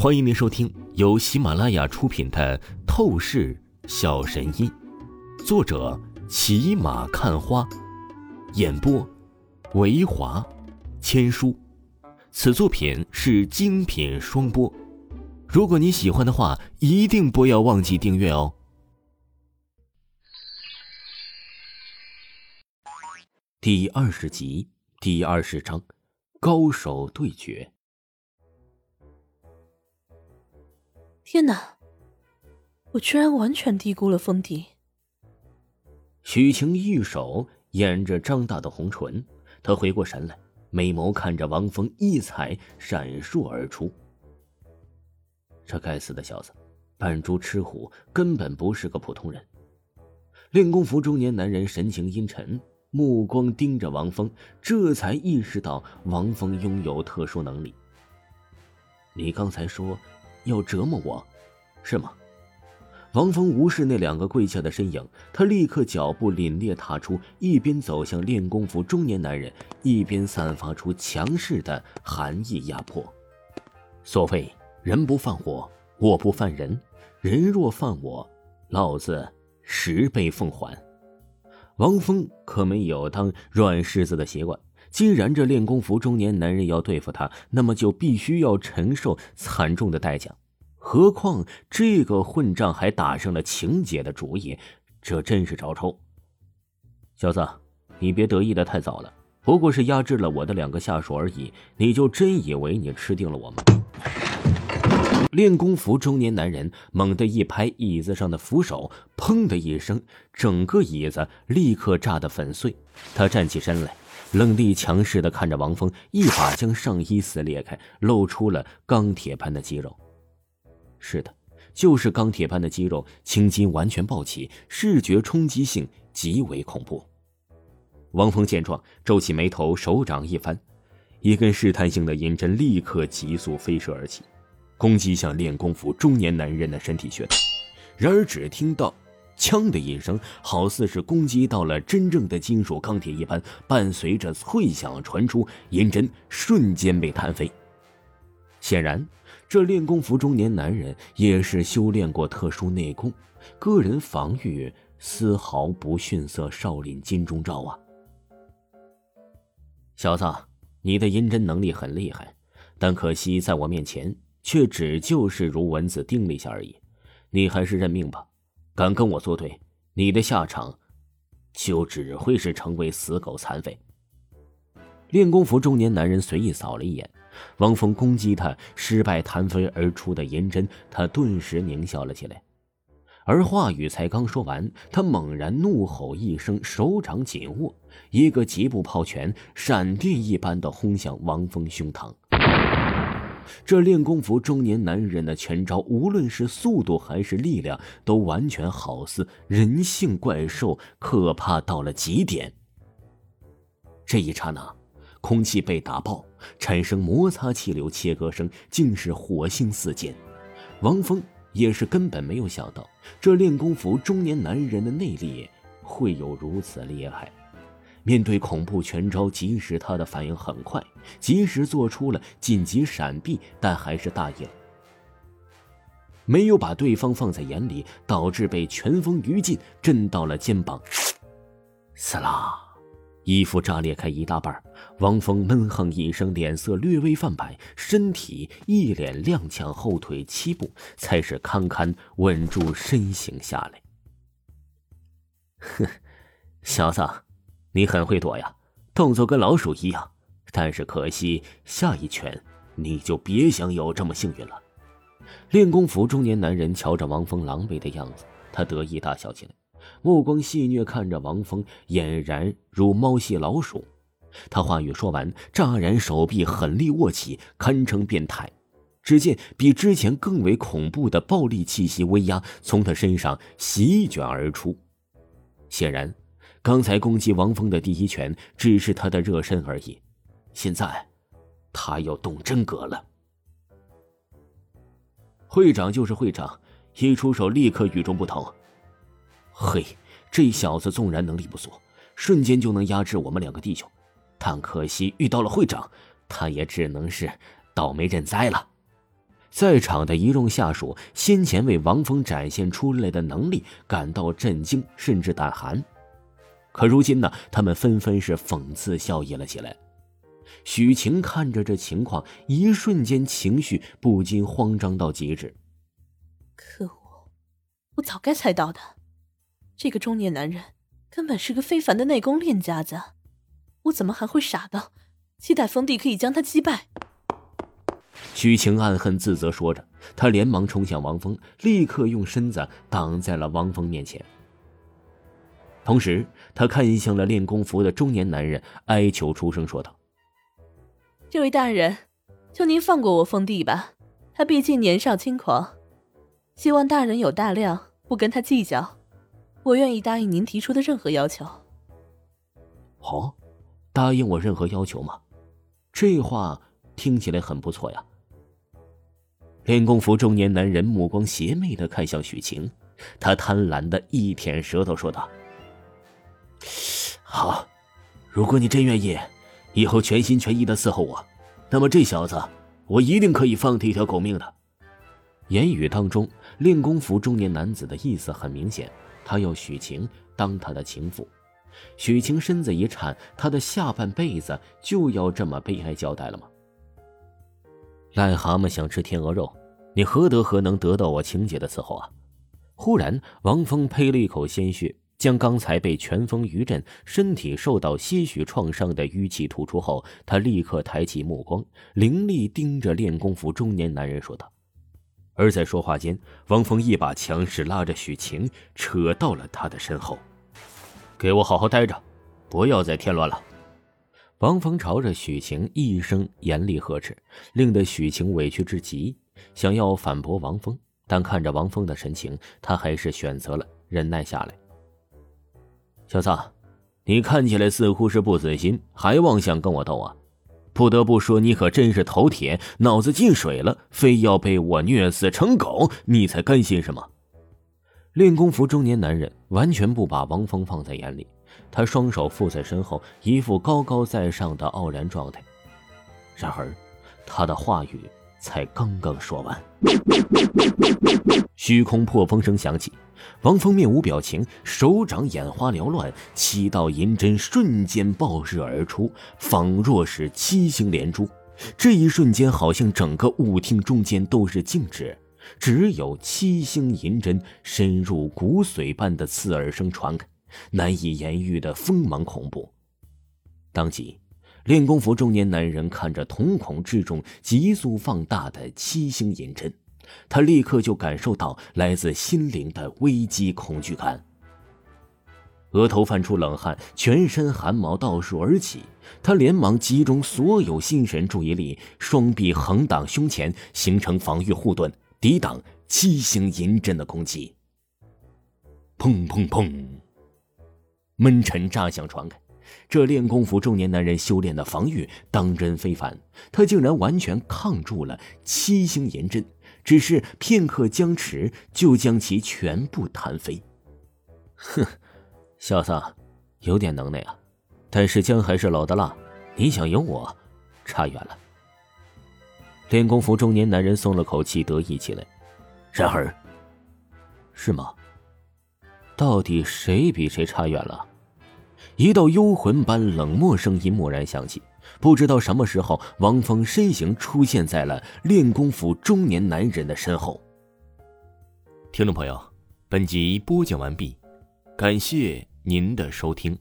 欢迎您收听由喜马拉雅出品的《透视小神医》，作者骑马看花，演播维华千书。此作品是精品双播。如果你喜欢的话，一定不要忘记订阅哦。第二十集，第二十章，高手对决。天哪！我居然完全低估了风笛。许晴一手掩着张大的红唇，她回过神来，美眸看着王峰，异彩闪烁而出。这该死的小子，扮猪吃虎，根本不是个普通人。练功服中年男人神情阴沉，目光盯着王峰，这才意识到王峰拥有特殊能力。你刚才说？要折磨我，是吗？王峰无视那两个跪下的身影，他立刻脚步凛冽踏出，一边走向练功服中年男人，一边散发出强势的寒意压迫。所谓人不犯我，我不犯人；人若犯我，老子十倍奉还。王峰可没有当软柿子的习惯。既然这练功服中年男人要对付他，那么就必须要承受惨重的代价。何况这个混账还打上了情姐的主意，这真是找抽。小子，你别得意的太早了，不过是压制了我的两个下属而已，你就真以为你吃定了我吗？练功服中年男人猛地一拍椅子上的扶手，砰的一声，整个椅子立刻炸得粉碎。他站起身来。冷厉强势的看着王峰，一把将上衣撕裂开，露出了钢铁般的肌肉。是的，就是钢铁般的肌肉，青筋完全暴起，视觉冲击性极为恐怖。王峰见状，皱起眉头，手掌一翻，一根试探性的银针立刻急速飞射而起，攻击向练功夫中年男人的身体穴道。然而，只听到。锵的一声，好似是攻击到了真正的金属钢铁一般，伴随着脆响传出，银针瞬间被弹飞。显然，这练功服中年男人也是修炼过特殊内功，个人防御丝毫不逊色少林金钟罩啊！小子，你的银针能力很厉害，但可惜在我面前却只就是如蚊子叮了一下而已，你还是认命吧。敢跟我作对，你的下场就只会是成为死狗残废。练功服中年男人随意扫了一眼王峰攻击他失败弹飞而出的银针，他顿时狞笑了起来。而话语才刚说完，他猛然怒吼一声，手掌紧握，一个疾步抛拳，闪电一般的轰向王峰胸膛。这练功服中年男人的拳招，无论是速度还是力量，都完全好似人性怪兽，可怕到了极点。这一刹那，空气被打爆，产生摩擦气流，切割声竟是火星四溅。王峰也是根本没有想到，这练功服中年男人的内力会有如此厉害。面对恐怖拳招，即使他的反应很快，及时做出了紧急闪避，但还是大意了，没有把对方放在眼里，导致被拳风余烬震到了肩膀。撕拉，衣服炸裂开一大半。王峰闷哼一声，脸色略微泛白，身体一脸踉跄，后退七步，才是堪堪稳住身形下来。哼，小子。你很会躲呀，动作跟老鼠一样，但是可惜下一拳你就别想有这么幸运了。练功服中年男人瞧着王峰狼狈的样子，他得意大笑起来，目光戏谑看着王峰，俨然如猫戏老鼠。他话语说完，乍然手臂狠力握起，堪称变态。只见比之前更为恐怖的暴力气息威压从他身上席卷而出，显然。刚才攻击王峰的第一拳只是他的热身而已，现在他要动真格了。会长就是会长，一出手立刻与众不同。嘿，这小子纵然能力不俗，瞬间就能压制我们两个弟兄，但可惜遇到了会长，他也只能是倒霉认栽了。在场的一众下属先前为王峰展现出来的能力感到震惊，甚至胆寒。可如今呢，他们纷纷是讽刺笑意了起来。许晴看着这情况，一瞬间情绪不禁慌张到极致。可恶！我早该猜到的，这个中年男人根本是个非凡的内功练家子，我怎么还会傻到期待封帝可以将他击败？许晴暗恨自责说着，他连忙冲向王峰，立刻用身子挡在了王峰面前。同时，他看向了练功服的中年男人，哀求出声说道：“这位大人，求您放过我封帝吧，他毕竟年少轻狂，希望大人有大量，不跟他计较。我愿意答应您提出的任何要求。”好，答应我任何要求吗？这话听起来很不错呀。练功服中年男人目光邪魅的看向许晴，他贪婪的一舔舌头说道：“好，如果你真愿意，以后全心全意的伺候我，那么这小子，我一定可以放他一条狗命的。”言语当中，练功服中年男子的意思很明显，他要许晴当他的情妇。许晴身子一颤，他的下半辈子就要这么悲哀交代了吗？癞蛤蟆想吃天鹅肉，你何德何能得到我晴姐的伺候啊？忽然，王峰呸了一口鲜血，将刚才被拳风余震、身体受到些许创伤的淤气吐出后，他立刻抬起目光，凌厉盯着练功服中年男人说道。而在说话间，王峰一把强势拉着许晴，扯到了他的身后：“给我好好待着，不要再添乱了。”王峰朝着许晴一声严厉呵斥，令得许晴委屈至极，想要反驳王峰，但看着王峰的神情，他还是选择了忍耐下来。小子，你看起来似乎是不死心，还妄想跟我斗啊？不得不说，你可真是头铁，脑子进水了，非要被我虐死成狗，你才甘心是吗？练功服中年男人完全不把王峰放在眼里。他双手负在身后，一副高高在上的傲然状态。然而，他的话语才刚刚说完，虚空破风声响起，王峰面无表情，手掌眼花缭乱，七道银针瞬间爆射而出，仿若是七星连珠。这一瞬间，好像整个舞厅中间都是静止，只有七星银针深入骨髓般的刺耳声传开。难以言喻的锋芒恐怖。当即，练功服中年男人看着瞳孔之中急速放大的七星银针，他立刻就感受到来自心灵的危机恐惧感，额头泛出冷汗，全身汗毛倒竖而起。他连忙集中所有心神注意力，双臂横挡胸前，形成防御护盾，抵挡七星银针的攻击。砰砰砰！闷沉炸响传开，这练功夫中年男人修炼的防御当真非凡，他竟然完全抗住了七星银针，只是片刻僵持，就将其全部弹飞。哼，小子，有点能耐啊，但是姜还是老的辣，你想赢我，差远了。练功服中年男人松了口气，得意起来。然而，是吗？到底谁比谁差远了？一道幽魂般冷漠声音蓦然响起。不知道什么时候，王峰身形出现在了练功服中年男人的身后。听众朋友，本集播讲完毕，感谢您的收听。